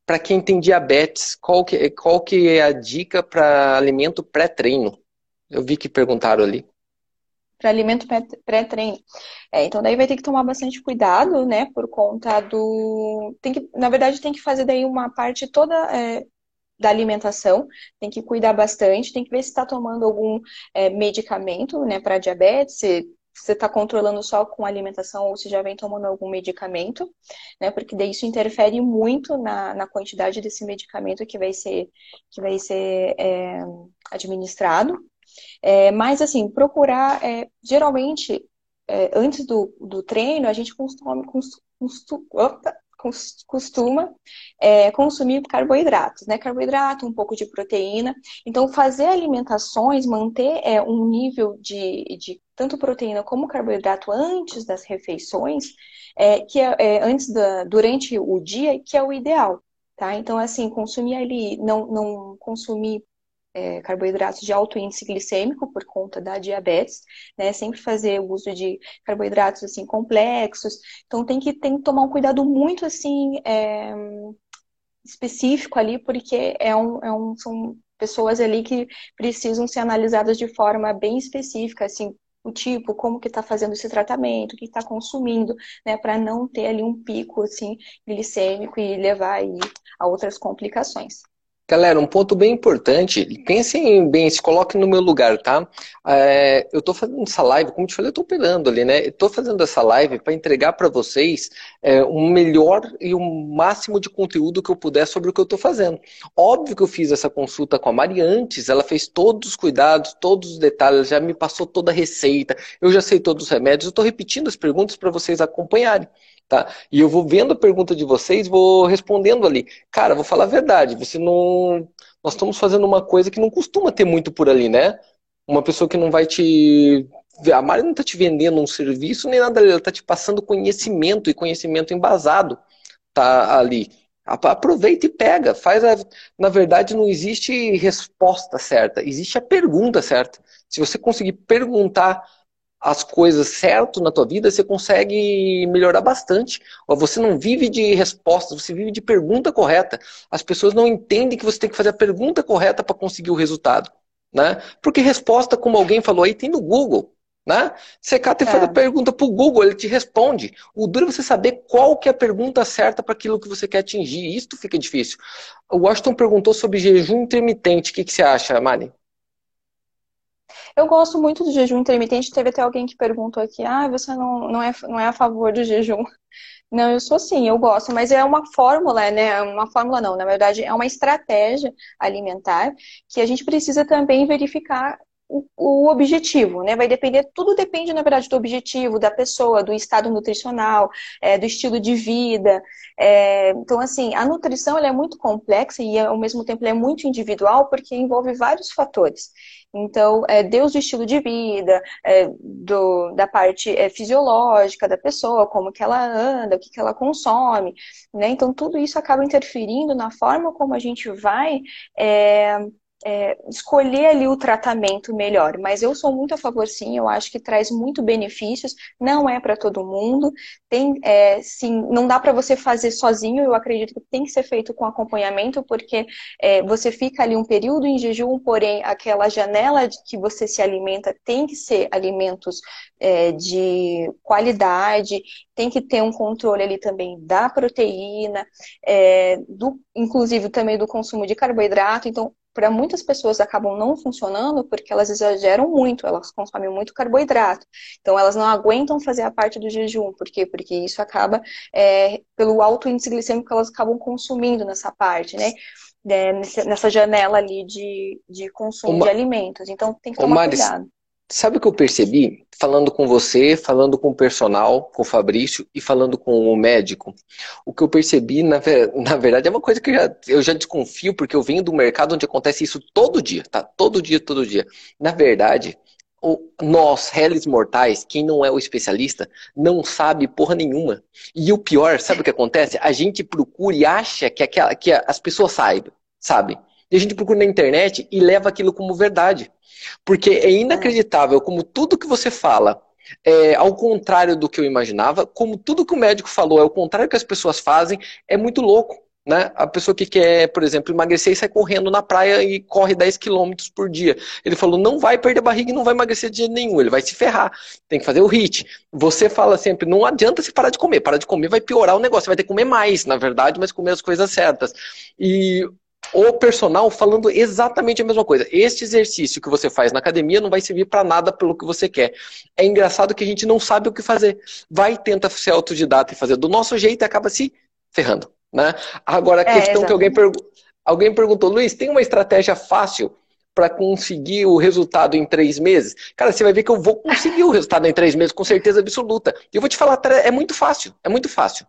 para quem tem diabetes, qual que, qual que é a dica para alimento pré-treino? Eu vi que perguntaram ali. Para alimento pré-treino. É, então daí vai ter que tomar bastante cuidado, né? Por conta do. Tem que, na verdade, tem que fazer daí uma parte toda é, da alimentação, tem que cuidar bastante, tem que ver se está tomando algum é, medicamento, né, para diabetes, se você está controlando só com alimentação ou se já vem tomando algum medicamento, né? Porque daí isso interfere muito na, na quantidade desse medicamento que vai ser, que vai ser é, administrado. É, mas, assim, procurar, é, geralmente, é, antes do, do treino, a gente costuma, opa, costuma é, consumir carboidratos, né? Carboidrato, um pouco de proteína. Então, fazer alimentações, manter é, um nível de, de tanto proteína como carboidrato antes das refeições, é, que é, é, antes da, durante o dia, que é o ideal. Tá? Então, assim, consumir ali, não, não consumir é, carboidratos de alto índice glicêmico por conta da diabetes, né? Sempre fazer o uso de carboidratos assim complexos. Então tem que, tem que tomar um cuidado muito assim é, específico ali, porque é um, é um, são pessoas ali que precisam ser analisadas de forma bem específica, assim, o tipo, como que está fazendo esse tratamento, o que está consumindo, né, para não ter ali um pico assim glicêmico e levar aí a outras complicações. Galera, um ponto bem importante, pensem bem, se coloquem no meu lugar, tá? É, eu estou fazendo essa live, como te falei, eu estou operando ali, né? Estou fazendo essa live para entregar para vocês é, melhor e o máximo de conteúdo que eu puder sobre o que eu estou fazendo. Óbvio que eu fiz essa consulta com a Mari antes, ela fez todos os cuidados, todos os detalhes, já me passou toda a receita, eu já sei todos os remédios, eu estou repetindo as perguntas para vocês acompanharem. Tá? E eu vou vendo a pergunta de vocês, vou respondendo ali. Cara, vou falar a verdade, você não. Nós estamos fazendo uma coisa que não costuma ter muito por ali, né? Uma pessoa que não vai te. A Mari não está te vendendo um serviço nem nada, ela está te passando conhecimento e conhecimento embasado tá ali. Aproveita e pega. Faz a... Na verdade, não existe resposta certa, existe a pergunta certa. Se você conseguir perguntar as coisas certo na tua vida, você consegue melhorar bastante. Você não vive de respostas, você vive de pergunta correta. As pessoas não entendem que você tem que fazer a pergunta correta para conseguir o resultado. Né? Porque resposta, como alguém falou aí, tem no Google. Né? Você cata e é. faz a pergunta para o Google, ele te responde. O duro é você saber qual que é a pergunta certa para aquilo que você quer atingir. Isso fica difícil. O Washington perguntou sobre jejum intermitente. O que, que você acha, Mari? Eu gosto muito do jejum intermitente. Teve até alguém que perguntou aqui: ah, você não, não, é, não é a favor do jejum. Não, eu sou sim, eu gosto, mas é uma fórmula, né? Uma fórmula não, na verdade é uma estratégia alimentar que a gente precisa também verificar o, objetivo, né? Vai depender, tudo depende, na verdade, do objetivo, da pessoa, do estado nutricional, é, do estilo de vida. É, então, assim, a nutrição ela é muito complexa e, ao mesmo tempo, é muito individual porque envolve vários fatores. Então, é, Deus do estilo de vida, é, do, da parte é, fisiológica da pessoa, como que ela anda, o que, que ela consome, né? Então, tudo isso acaba interferindo na forma como a gente vai é, escolher ali o tratamento melhor. Mas eu sou muito a favor, sim, eu acho que traz muito benefícios, não é para todo mundo, tem, é, sim, não dá para você fazer sozinho, eu acredito que tem que ser feito com acompanhamento, porque é, você fica ali um período em jejum, porém aquela janela de que você se alimenta tem que ser alimentos é, de qualidade, tem que ter um controle ali também da proteína, é, do, inclusive também do consumo de carboidrato, então para muitas pessoas acabam não funcionando porque elas exageram muito, elas consomem muito carboidrato. Então elas não aguentam fazer a parte do jejum. Por quê? Porque isso acaba é, pelo alto índice glicêmico que elas acabam consumindo nessa parte, né? É, nessa janela ali de, de consumo Uma... de alimentos. Então tem que tomar Maris, cuidado. Sabe o que eu percebi? Falando com você, falando com o personal, com o Fabrício e falando com o médico. O que eu percebi, na, na verdade, é uma coisa que eu já, eu já desconfio, porque eu venho do mercado onde acontece isso todo dia, tá? Todo dia, todo dia. Na verdade, o, nós, réis mortais, quem não é o especialista, não sabe porra nenhuma. E o pior, sabe o que acontece? A gente procura e acha que, aquela, que as pessoas saibam, sabe? E a gente procura na internet e leva aquilo como verdade. Porque é inacreditável como tudo que você fala é ao contrário do que eu imaginava, como tudo que o médico falou é o contrário do que as pessoas fazem, é muito louco. Né? A pessoa que quer, por exemplo, emagrecer e sai correndo na praia e corre 10 quilômetros por dia. Ele falou, não vai perder barriga e não vai emagrecer de jeito nenhum, ele vai se ferrar. Tem que fazer o HIT. Você fala sempre, não adianta se parar de comer. Parar de comer vai piorar o negócio, você vai ter que comer mais, na verdade, mas comer as coisas certas. E o personal falando exatamente a mesma coisa. Este exercício que você faz na academia não vai servir para nada pelo que você quer. É engraçado que a gente não sabe o que fazer. Vai, tenta ser autodidata e fazer do nosso jeito e acaba se ferrando. Né? Agora, a é, questão que alguém, pergu alguém perguntou, Luiz, tem uma estratégia fácil para conseguir o resultado em três meses? Cara, você vai ver que eu vou conseguir o resultado em três meses, com certeza absoluta. E eu vou te falar, é muito fácil, é muito fácil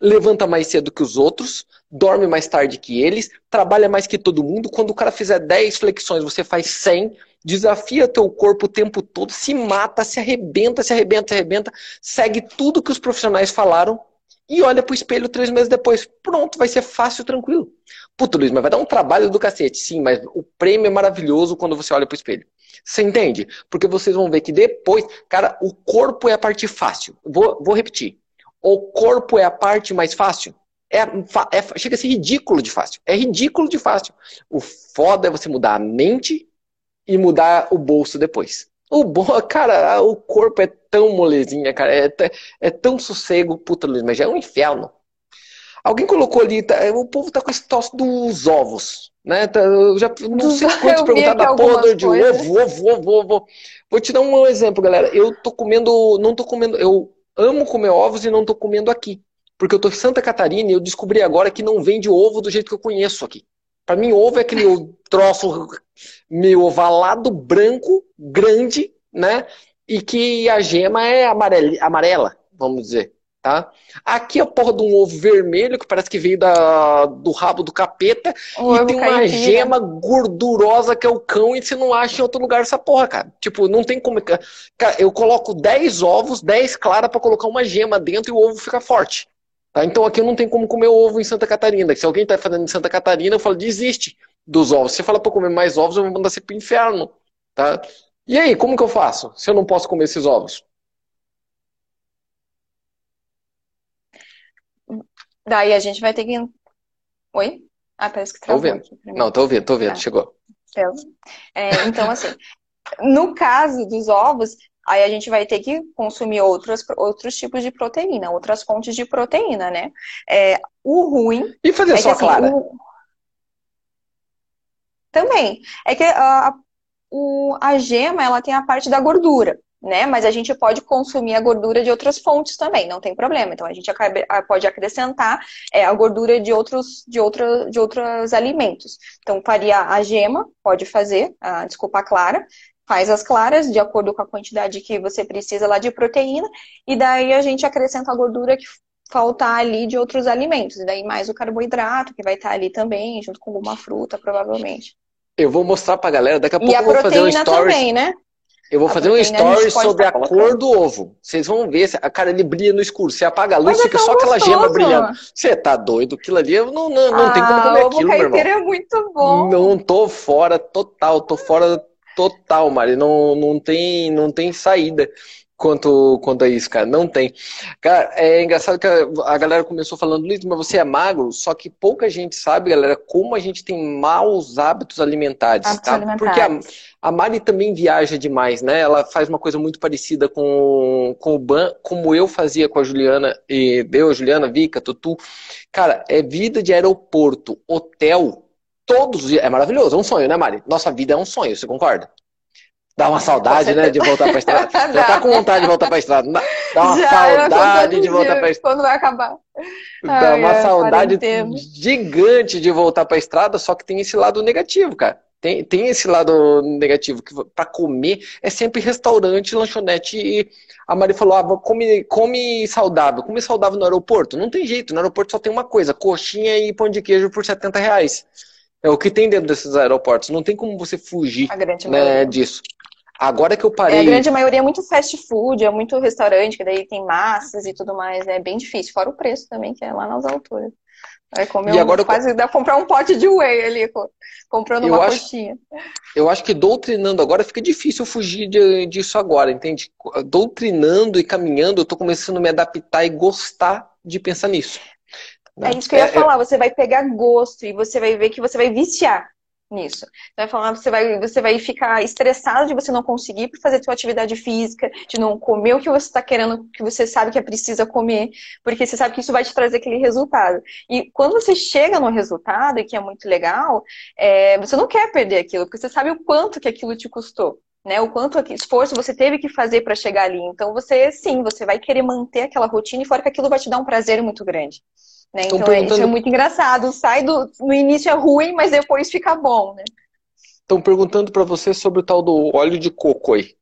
levanta mais cedo que os outros, dorme mais tarde que eles, trabalha mais que todo mundo. Quando o cara fizer 10 flexões, você faz 100, desafia teu corpo o tempo todo, se mata, se arrebenta, se arrebenta, se arrebenta, segue tudo que os profissionais falaram e olha pro espelho três meses depois. Pronto, vai ser fácil, tranquilo. Puta, Luiz, mas vai dar um trabalho do cacete. Sim, mas o prêmio é maravilhoso quando você olha pro espelho. Você entende? Porque vocês vão ver que depois, cara, o corpo é a parte fácil. Vou, vou repetir. O corpo é a parte mais fácil? É, é, chega a ser ridículo de fácil. É ridículo de fácil. O foda é você mudar a mente e mudar o bolso depois. O bo... Cara, o corpo é tão molezinha, cara. É, é tão sossego. Puta, Luiz, mas já é um inferno. Alguém colocou ali, tá, o povo tá com esse tosse dos ovos, né? Tá, eu já não sei quantos perguntaram da porra de ovo, ovo, ovo, ovo. Vou te dar um exemplo, galera. Eu tô comendo, não tô comendo, eu amo comer ovos e não estou comendo aqui. Porque eu estou em Santa Catarina e eu descobri agora que não vende ovo do jeito que eu conheço aqui. Para mim, ovo é aquele troço meio ovalado, branco, grande, né? E que a gema é amarela, amarela vamos dizer tá? Aqui é a porra de um ovo vermelho que parece que veio da, do rabo do capeta o e tem uma gema gordurosa que é o cão e você não acha em outro lugar essa porra, cara. Tipo, não tem como. Cara, eu coloco 10 ovos, 10 claras para colocar uma gema dentro e o ovo fica forte. Tá? Então aqui não tem como comer ovo em Santa Catarina. Se alguém tá fazendo em Santa Catarina, eu falo, desiste dos ovos. Se você fala para comer mais ovos, eu vou mandar você pro inferno, tá? E aí, como que eu faço se eu não posso comer esses ovos? Daí a gente vai ter que. Oi? Ah, parece que travou. Tô ouvindo. Não, tô ouvindo, tô ouvindo, tá. chegou. É, então, assim, no caso dos ovos, aí a gente vai ter que consumir outros, outros tipos de proteína, outras fontes de proteína, né? É, o ruim. E fazer é só que, assim, clara? O... Também. É que a, o, a gema, ela tem a parte da gordura né? Mas a gente pode consumir a gordura de outras fontes também, não tem problema. Então a gente pode acrescentar é, a gordura de outros, de, outra, de outros alimentos. Então faria a gema, pode fazer, a, desculpa, a clara, faz as claras de acordo com a quantidade que você precisa lá de proteína, e daí a gente acrescenta a gordura que faltar ali de outros alimentos, e daí mais o carboidrato que vai estar ali também, junto com alguma fruta, provavelmente. Eu vou mostrar pra galera, daqui a pouco eu vou fazer um stories. também, né? Eu vou a fazer um story sobre a cor do ovo. Vocês vão ver, a cara ele brilha no escuro. Você apaga a luz, Mas fica é só gostoso. aquela gema brilhando. Você tá doido? Aquilo ali, eu não, não, não ah, tem como comer aquilo, meu irmão. é muito bom. Não tô fora total, tô fora total, Mari. Não, não, tem, não tem saída quanto, quanto a isso, cara. Não tem. Cara, é engraçado que a, galera começou falando, Luiz, mas você é magro, só que pouca gente sabe, galera, como a gente tem maus hábitos alimentares, hábitos tá? Alimentares. Porque a, a Mari também viaja demais, né? Ela faz uma coisa muito parecida com, com o Ban, como eu fazia com a Juliana, e eu, a Juliana, Vika, Tutu. Cara, é vida de aeroporto, hotel, todos os dias. É maravilhoso, é um sonho, né, Mari? Nossa vida é um sonho, você concorda? Dá uma saudade, né, de voltar pra estrada. Já tá com vontade de voltar pra estrada. Dá uma Já, saudade de voltar pra estrada. Quando vai acabar. Dá Ai, uma é, saudade gigante de voltar pra estrada, só que tem esse lado negativo, cara. Tem, tem esse lado negativo, que para comer é sempre restaurante, lanchonete. E a Mari falou: ah, come, come saudável. Come saudável no aeroporto? Não tem jeito, no aeroporto só tem uma coisa: coxinha e pão de queijo por 70 reais. É o que tem dentro desses aeroportos. Não tem como você fugir né, disso. Agora que eu parei. É, a grande maioria é muito fast food, é muito restaurante, que daí tem massas e tudo mais. É bem difícil, fora o preço também, que é lá nas alturas. Vai comer e agora um, quase dá comprar um pote de whey ali, comprando eu uma acho, coxinha. Eu acho que doutrinando agora fica difícil fugir de, disso agora, entende? Doutrinando e caminhando, eu tô começando a me adaptar e gostar de pensar nisso. É isso que eu ia é, é falar, é... você vai pegar gosto e você vai ver que você vai viciar nisso. Você vai falar, você vai, você vai ficar estressado de você não conseguir fazer sua atividade física, de não comer o que você está querendo, que você sabe que é precisa comer, porque você sabe que isso vai te trazer aquele resultado. E quando você chega no resultado, e que é muito legal, é, você não quer perder aquilo, porque você sabe o quanto que aquilo te custou. Né, o quanto esforço você teve que fazer para chegar ali. Então, você, sim, você vai querer manter aquela rotina e fora que aquilo vai te dar um prazer muito grande. Né? Então, perguntando... isso é muito engraçado. Sai do. No início é ruim, mas depois fica bom, né? Estão perguntando para você sobre o tal do óleo de coco aí.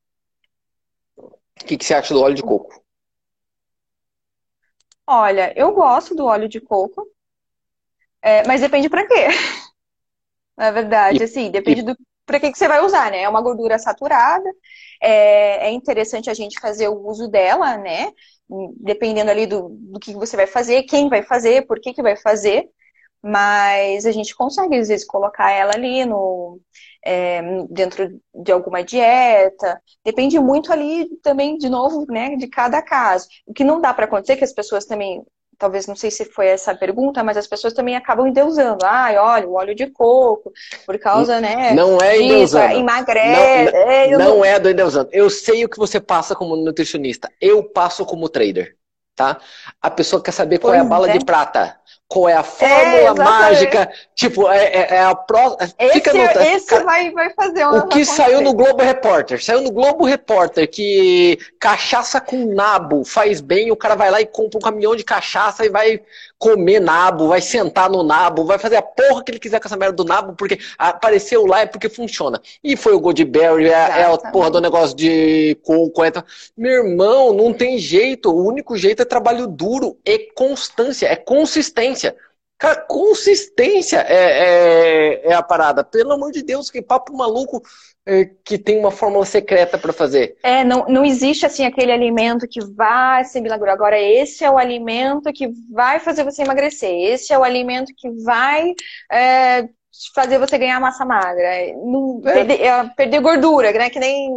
O que, que você acha do óleo de coco? Olha, eu gosto do óleo de coco, é, mas depende para quê. Na verdade, e, assim, depende e... do para que, que você vai usar, né? É uma gordura saturada, é, é interessante a gente fazer o uso dela, né? Dependendo ali do, do que você vai fazer, quem vai fazer, por que, que vai fazer, mas a gente consegue, às vezes, colocar ela ali no, é, dentro de alguma dieta. Depende muito ali também, de novo, né, de cada caso. O que não dá para acontecer, é que as pessoas também talvez não sei se foi essa a pergunta, mas as pessoas também acabam endeusando. Ai, olha, o óleo de coco, por causa, né? Não é endeusando. Emagrece. Não, é, não, não é do endeusando. Eu sei o que você passa como nutricionista. Eu passo como trader, tá? A pessoa quer saber qual pois é a bala é. de prata qual é a fórmula é, mágica, tipo, é, é, é a pró. Fica no... esse Cara, vai, vai fazer uma. O que saiu no Globo Repórter? Saiu no Globo Repórter que cachaça com nabo faz bem, o cara vai lá e compra um caminhão de cachaça e vai comer nabo, vai sentar no nabo, vai fazer a porra que ele quiser com essa merda do nabo, porque apareceu lá é porque funciona. E foi o Goldberry, é, é a porra do negócio de coco. É... Meu irmão, não tem jeito. O único jeito é trabalho duro e constância, é consistência. Cara, consistência é, é, é, a parada. Pelo amor de Deus, que papo maluco é, que tem uma fórmula secreta para fazer. É, não, não existe assim aquele alimento que vai ser milagroso. Agora, esse é o alimento que vai fazer você emagrecer. Esse é o alimento que vai é, fazer você ganhar massa magra. Não, é. Perder, é, perder, gordura, né? Que nem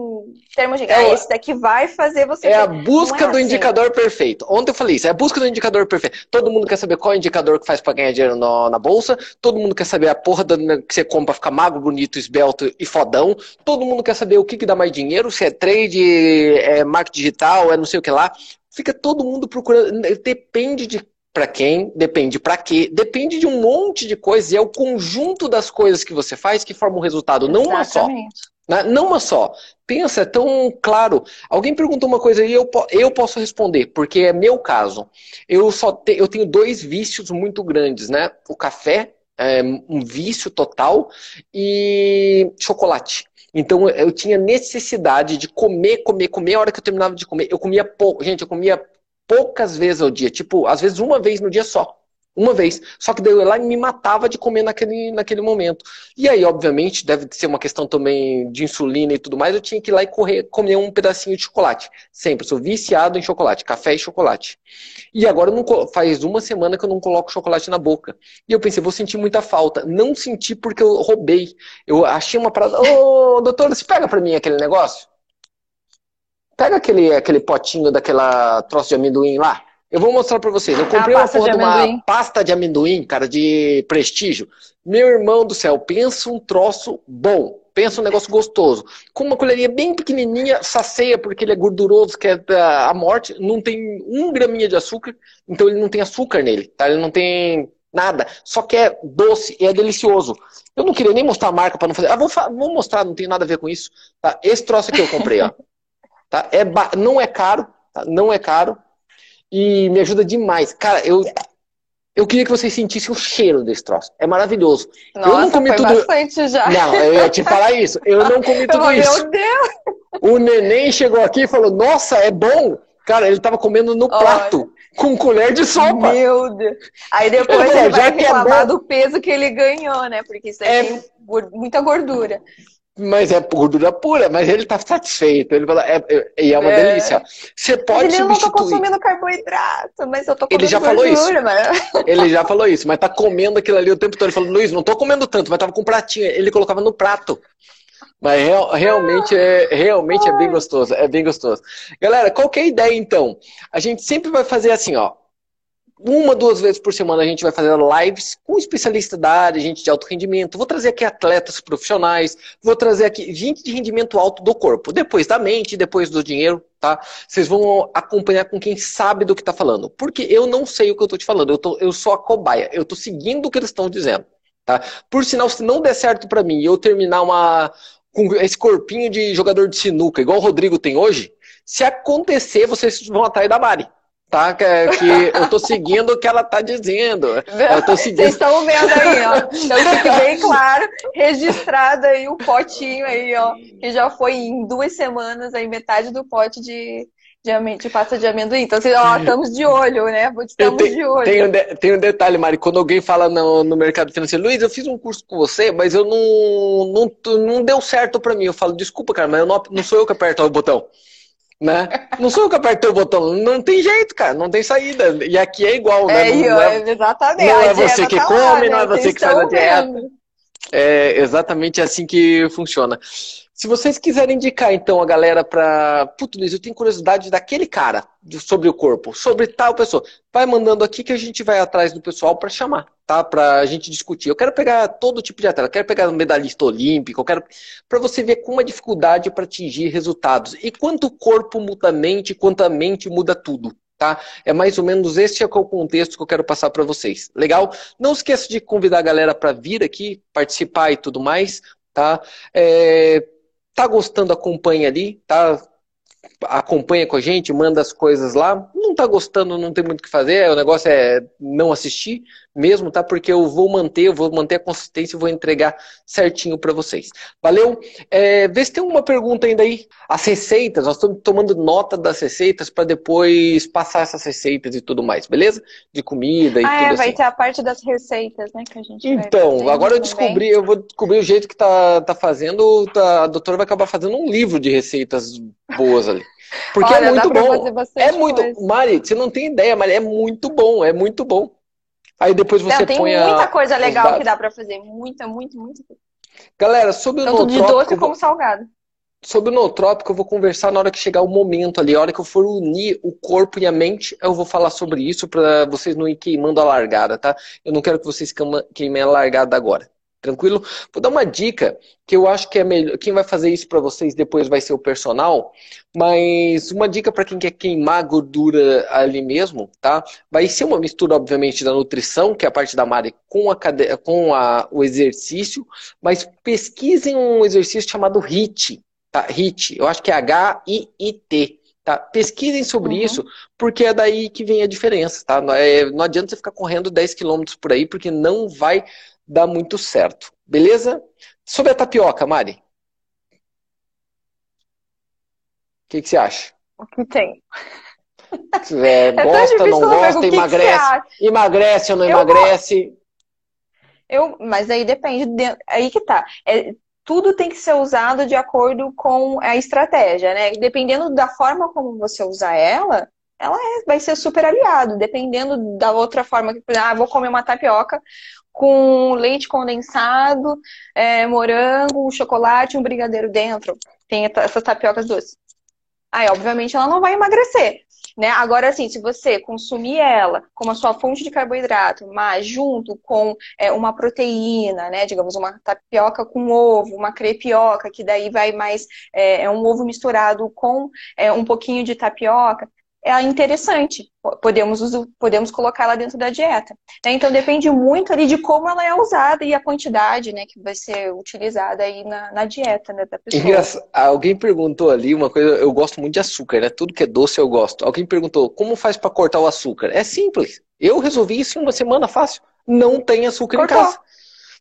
termo de. É, esse daqui vai fazer você. É a busca é do assim. indicador perfeito. Ontem eu falei isso, é a busca do indicador perfeito. Todo mundo quer saber qual é o indicador que faz para ganhar dinheiro no, na bolsa. Todo mundo quer saber a porra do, que você compra pra ficar magro, bonito, esbelto e fodão. Todo mundo quer saber o que, que dá mais dinheiro, se é trade, é marketing digital, é não sei o que lá. Fica todo mundo procurando. Depende de para quem, depende para quê, depende de um monte de coisas e é o conjunto das coisas que você faz que forma um resultado, não uma só. Né? Não uma só. Pensa, é tão claro. Alguém perguntou uma coisa e eu, eu posso responder, porque é meu caso. Eu só te, eu tenho dois vícios muito grandes, né? O café é um vício total e chocolate. Então eu tinha necessidade de comer, comer, comer. A hora que eu terminava de comer, eu comia pouco. Gente, eu comia poucas vezes ao dia, tipo, às vezes uma vez no dia só. Uma vez. Só que daí eu ia lá e me matava de comer naquele, naquele momento. E aí, obviamente, deve ser uma questão também de insulina e tudo mais, eu tinha que ir lá e correr, comer um pedacinho de chocolate. Sempre, sou viciado em chocolate, café e chocolate. E agora não, faz uma semana que eu não coloco chocolate na boca. E eu pensei, vou sentir muita falta. Não senti porque eu roubei. Eu achei uma parada. Ô, doutor, você pega pra mim aquele negócio? Pega aquele, aquele potinho daquela troço de amendoim lá. Eu vou mostrar para vocês. Eu comprei uma porra de, uma pasta de amendoim, cara, de prestígio. Meu irmão do céu, pensa um troço bom. Pensa um negócio gostoso. Com uma colherinha bem pequenininha, saceia, porque ele é gorduroso, que é a morte. Não tem um graminha de açúcar, então ele não tem açúcar nele, tá? Ele não tem nada. Só que é doce e é delicioso. Eu não queria nem mostrar a marca para não fazer. Ah, vou, vou mostrar, não tem nada a ver com isso. Tá? Esse troço aqui eu comprei, ó. Tá? É Não é caro, tá? não é caro. E me ajuda demais. Cara, eu. Eu queria que vocês sentissem o cheiro desse troço. É maravilhoso. Nossa, eu não comi tudo. bastante já. Não, eu ia te falar isso. Eu não comi tudo isso. Meu Deus! O neném chegou aqui e falou: Nossa, é bom. Cara, ele tava comendo no Olha. prato, com colher de sopa. Meu Deus. Aí depois ele já vai que é reclamar bom- do peso que ele ganhou, né? Porque isso aí É. tem muita gordura. Mas é gordura pura, mas ele tá satisfeito. Ele fala, é, é- e é uma É. delícia. Você Mas pode ele não tá substituir. consumindo carboidrato, mas eu tô Ele comendo já falou isso. gordura, mas... Ele já falou isso, mas tá comendo aquilo ali o tempo todo. Ele falou, Luiz, não tô comendo tanto, mas tava com pratinho. Ele colocava no prato. Mas real- realmente, é, realmente é bem gostoso, é bem gostoso. Galera, qual que é a ideia então? A gente sempre vai fazer assim, ó. Uma, duas vezes por semana a gente vai fazer lives com especialista da área, gente de alto rendimento. Vou trazer aqui atletas profissionais, vou trazer aqui gente de rendimento alto do corpo, depois da mente, depois do dinheiro, tá? Vocês vão acompanhar com quem sabe do que tá falando. Porque eu não sei o que eu tô te falando, eu, tô, eu sou a cobaia, eu tô seguindo o que eles estão dizendo, tá? Por sinal, se não der certo pra mim e eu terminar uma com esse corpinho de jogador de sinuca, igual o Rodrigo tem hoje, se acontecer, vocês vão atrás da Mari. Tá? Que, que eu tô seguindo o que ela tá dizendo. Eu tô Vocês seguindo. estão vendo aí, ó. Então fique bem claro, registrado aí o potinho aí, ó. Que já foi em duas semanas aí, metade do pote de, de, ame- de pasta de amendoim. Então, assim, ó, estamos de olho, né? Estamos te- de olho. Tem um, de- tem um detalhe, Mari, quando alguém fala no, no mercado financeiro, Luiz, eu fiz um curso com você, mas eu não, não, não deu certo pra mim. Eu falo, desculpa, cara, mas eu não, não sou eu que aperto o botão. Né? Não sou eu que aperto o botão. Não tem jeito, cara, não tem saída. E aqui é igual, né? É, Não- não é- exatamente. não é dieta você que tá come, lá, não é você que faz a dieta. vendo. É exatamente assim que funciona. Se vocês quiserem indicar, então, a galera pra. Putz, Luiz, eu tenho curiosidade daquele cara sobre o corpo, sobre tal pessoa. Vai mandando aqui que a gente vai atrás do pessoal pra chamar, tá? Pra gente discutir. Eu quero pegar todo tipo de atleta, eu quero pegar um medalhista olímpico, eu quero. Pra você ver como é dificuldade para atingir resultados. E quanto o corpo muda a mente, quanto a mente muda tudo. Tá? É mais ou menos esse é o contexto que eu quero passar para vocês. Legal? Não esqueça de convidar a galera para vir aqui, participar e tudo mais, tá? É, tá gostando, acompanha ali, tá? Acompanha com a gente, manda as coisas lá. Não tá gostando, não tem muito o que fazer. O negócio é não assistir mesmo, tá? Porque eu vou manter, eu vou manter a consistência e vou entregar certinho para vocês. Valeu? É, vê se tem uma pergunta ainda aí. As receitas, nós estamos tomando nota das receitas para depois passar essas receitas e tudo mais, beleza? De comida e Ah, tudo é, vai assim. ter a parte das receitas, né? Que a gente vai Então, agora eu descobri, eu vou descobrir o jeito que tá, tá fazendo, tá- a doutora vai acabar fazendo um livro de receitas boas ali. Porque Olha, é muito bom. É muito. coisa. Mari, você não tem ideia, Mari, é muito bom, é muito bom. Aí depois você Não, tem põe a- muita coisa os legal que dá pra fazer. Muita, muito, muito. Galera, sobre o Tanto de doce vou- como salgado. Sobre o nootrópico, eu vou conversar na hora que chegar o momento ali, a hora que eu for unir o corpo e a mente, eu vou falar sobre isso para vocês não ir queimando a largada, tá? Eu não quero que vocês queimem a largada agora. Tranquilo? Vou dar uma dica que eu acho que é melhor. Quem vai fazer isso para vocês depois vai ser o personal, mas uma dica para quem quer queimar gordura ali mesmo, tá? Vai ser uma mistura, obviamente, da nutrição, que é a parte da Mari, com, a cade... com a... o exercício, mas pesquisem um exercício chamado HIIT, tá? HIIT, eu acho que é H-I-I-T, tá? Pesquisem sobre Uhum. isso, porque é daí que vem a diferença, tá? Não, é- não adianta você ficar correndo 10 quilômetros por aí, porque não vai dar muito certo, beleza? Sobre a tapioca, Mari. O que, que você acha? O que tem? É, tão gosta, difícil não gosta, o que emagrece? Emagrece ou não Eu emagrece? Eu, mas aí depende, de- aí que tá. É, tudo tem que ser usado de acordo com a estratégia, né? Dependendo da forma como você usar ela, ela é- vai ser super aliado. Dependendo da outra forma, que, ah, vou comer uma tapioca com leite condensado, é, morango, chocolate, um brigadeiro dentro. Tem essa- essas tapiocas doces. Aí, obviamente, ela não vai emagrecer. Né? Agora, assim, se você consumir ela como a sua fonte de carboidrato, mas junto com é, uma proteína, né? Digamos, uma tapioca com ovo, uma crepioca, que daí vai mais, é, é um ovo misturado com é, um pouquinho de tapioca, é interessante. Podemos, podemos colocar ela dentro da dieta. né? Então depende muito ali de como ela é usada e a quantidade, né, que vai ser utilizada aí na, na dieta, né, da pessoa. Engraçado. Alguém perguntou ali uma coisa, eu gosto muito de açúcar, né? Tudo que é doce eu gosto. Alguém perguntou, como faz para cortar o açúcar? É simples. Eu resolvi isso em uma semana fácil. Não tem açúcar Cortou. em casa.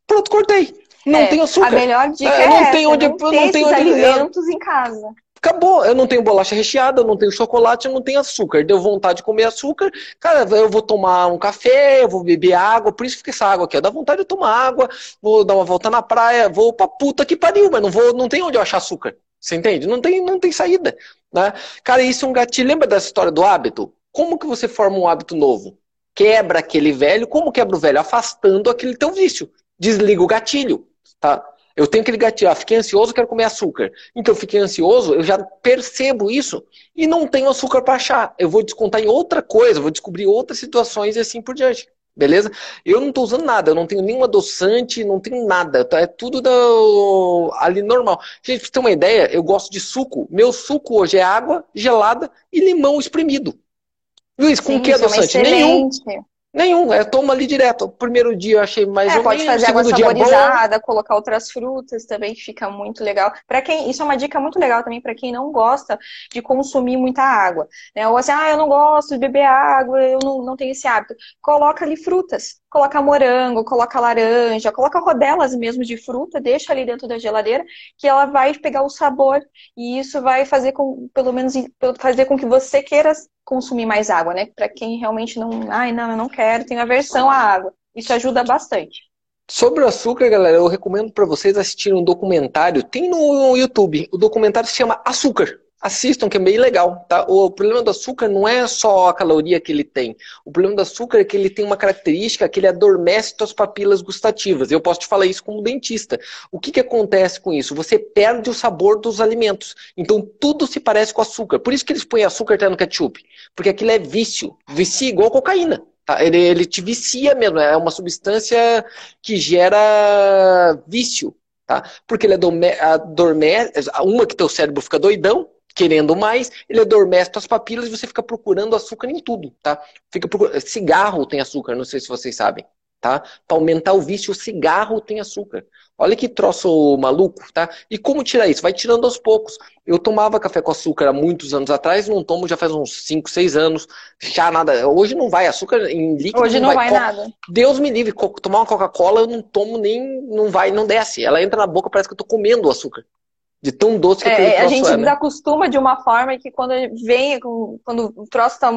Pronto, cortei. Não é, tem açúcar. A melhor dica é, não essa, tem onde, não, não tem onde alimentos em casa. Acabou, eu não tenho bolacha recheada, eu não tenho chocolate, eu não tenho açúcar. Deu vontade de comer açúcar, cara, eu vou tomar um café, eu vou beber água, por isso que essa água aqui, dá vontade de tomar água, vou dar uma volta na praia, vou pra puta que pariu, mas não vou, não tem onde eu achar açúcar. Você entende? Não tem, não tem saída. Né? Cara, isso é um gatilho. Lembra dessa história do hábito? Como que você forma um hábito novo? Quebra aquele velho, como quebra o velho? Afastando aquele teu vício. Desliga o gatilho. Tá? Eu tenho aquele gatilho, ah, fiquei ansioso, quero comer açúcar. Então, fiquei ansioso, eu já percebo isso e não tenho açúcar para achar. Eu vou descontar em outra coisa, vou descobrir outras situações e assim por diante. Beleza? Eu não estou usando nada, eu não tenho nenhum adoçante, não tenho nada. Tá? É tudo do... ali normal. Gente, pra você ter uma ideia, eu gosto de suco. Meu suco hoje é água gelada e limão espremido. Luiz, com Sim, que é adoçante? Nenhum. Nenhum, é toma ali direto. O primeiro dia eu achei mais é, ou pode fazer água saborizada, colocar outras frutas também, fica muito legal. Para quem, isso é uma dica muito legal também para quem não gosta de consumir muita água, né? Ou assim, ah, eu não gosto de beber água, eu não, não tenho esse hábito. Coloca ali frutas, coloca morango, coloca laranja, coloca rodelas mesmo de fruta, deixa ali dentro da geladeira, que ela vai pegar o sabor e isso vai fazer com, pelo menos fazer com que você queira consumir mais água, né? Para quem realmente não, ai, não, eu não quero, tem aversão à água. Isso ajuda bastante. Sobre o açúcar, galera, eu recomendo para vocês assistirem um documentário. Tem no YouTube. O documentário se chama Açúcar assistam, que é bem legal, tá? O problema do açúcar não é só a caloria que ele tem. O problema do açúcar é que ele tem uma característica que ele adormece suas papilas gustativas. Eu posso te falar isso como dentista. O que, que acontece com isso? Você perde o sabor dos alimentos. Então tudo se parece com açúcar. Por isso que eles põem açúcar até no ketchup. Porque aquilo é vício. Vicia igual cocaína. Tá? Ele, ele te vicia mesmo. É uma substância que gera vício. Tá? Porque ele adormece, uma que teu cérebro fica doidão, querendo mais, ele adormece suas papilas e você fica procurando açúcar em tudo, tá? Fica procurando... Cigarro tem açúcar, não sei se vocês sabem, tá? Para aumentar o vício, o cigarro tem açúcar. Olha que troço maluco, tá? E como tirar isso? Vai tirando aos poucos. Eu tomava café com açúcar há muitos anos atrás, não tomo já faz uns 5, 6 anos. Chá, nada. Hoje não vai. Açúcar em líquido Hoje não, não vai, vai nada. Deus me livre. Tomar uma Coca-Cola eu não tomo nem. Não vai, não desce. Ela entra na boca, parece que eu tô comendo o açúcar. De tão doce que é, A gente é, né? desacostuma de uma forma que quando vem, quando o troço tá,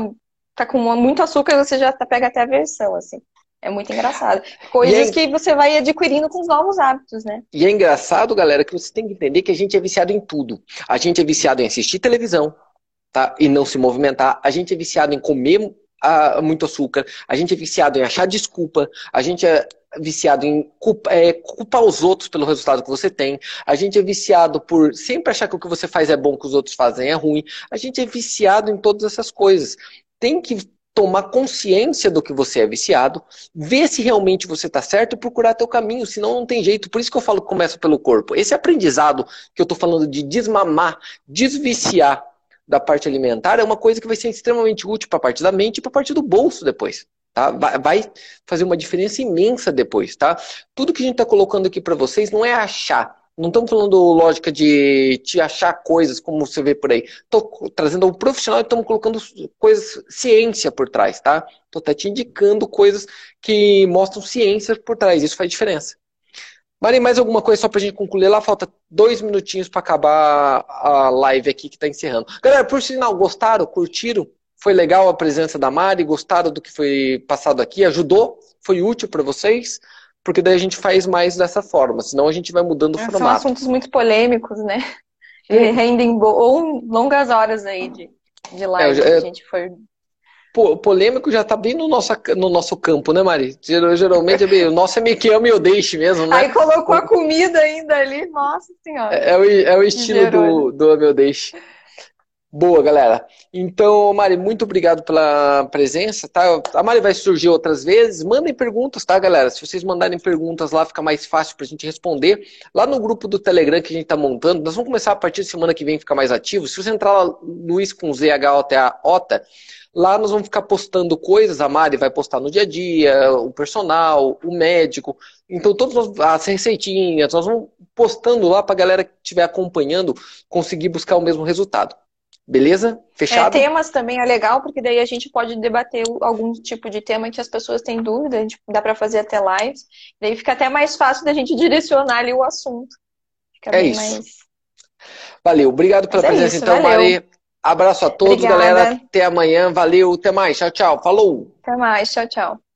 tá com muito açúcar, você já tá, pega até a versão, assim. É muito engraçado. Coisas é... que você vai adquirindo com os novos hábitos, né? E é engraçado, galera, que você tem que entender que a gente é viciado em tudo. A gente é viciado em assistir televisão, tá? E não se movimentar. A gente é viciado em comer ah, muito açúcar. A gente é viciado em achar desculpa. A gente é viciado em culpa, é, culpar os outros pelo resultado que você tem. A gente é viciado por sempre achar que o que você faz é bom, que os outros fazem é ruim. A gente é viciado em todas essas coisas. Tem que tomar consciência do que você é viciado, ver se realmente você está certo e procurar teu caminho, senão não tem jeito. Por isso que eu falo que começa pelo corpo. Esse aprendizado que eu estou falando de desmamar, desviciar da parte alimentar é uma coisa que vai ser extremamente útil para a parte da mente e para a parte do bolso depois. Tá? Vai fazer uma diferença imensa depois, tá? Tudo que a gente está colocando aqui para vocês não é achar. Não estamos falando lógica de te achar coisas como você vê por aí. Estou trazendo um profissional e estamos colocando coisas, ciência por trás, tá? Estou até te indicando coisas que mostram ciência por trás. Isso faz diferença. Mari, mais alguma coisa só para a gente concluir? Lá falta dois minutinhos para acabar a live aqui que está encerrando. Galera, por sinal, gostaram? Curtiram? Foi legal a presença da Mari? Gostaram do que foi passado aqui? Ajudou? Foi útil para vocês? Porque daí a gente faz mais dessa forma, senão a gente vai mudando o é, formato. São assuntos muito polêmicos, né? E rendem ou longas horas aí de, de live é, que a gente foi polêmico já tá bem no nosso, no nosso campo, né, Mari? Geralmente é o nosso é meio que ame e deixe mesmo, né? Aí colocou a comida ainda ali, nossa senhora. É, é o, é o estilo do, do ame ou deixe. Boa, galera. Então, Mari, muito obrigado pela presença, tá? A Mari vai surgir outras vezes. Mandem perguntas, tá, galera? Se vocês mandarem perguntas lá, fica mais fácil pra gente responder. Lá no grupo do Telegram que a gente tá montando, nós vamos começar a partir de semana que vem ficar mais ativo. Se você entrar lá, Luiz com ZH Ota, lá nós vamos ficar postando coisas. A Mari vai postar no dia a dia, o personal, o médico. Então, todas as receitinhas, nós vamos postando lá pra galera que estiver acompanhando conseguir buscar o mesmo resultado. Beleza? Fechado? É, temas também é legal, porque daí a gente pode debater algum tipo de tema que as pessoas têm dúvida, a gente dá para fazer até lives. Daí fica até mais fácil da gente direcionar ali o assunto. Fica é isso. Mais... Valeu, obrigado pela Mas é presença é isso, então, valeu. Mari. Abraço a todos, Obrigada. galera. Até amanhã. Valeu, até mais. Tchau, tchau. Falou. Até mais. Tchau, tchau.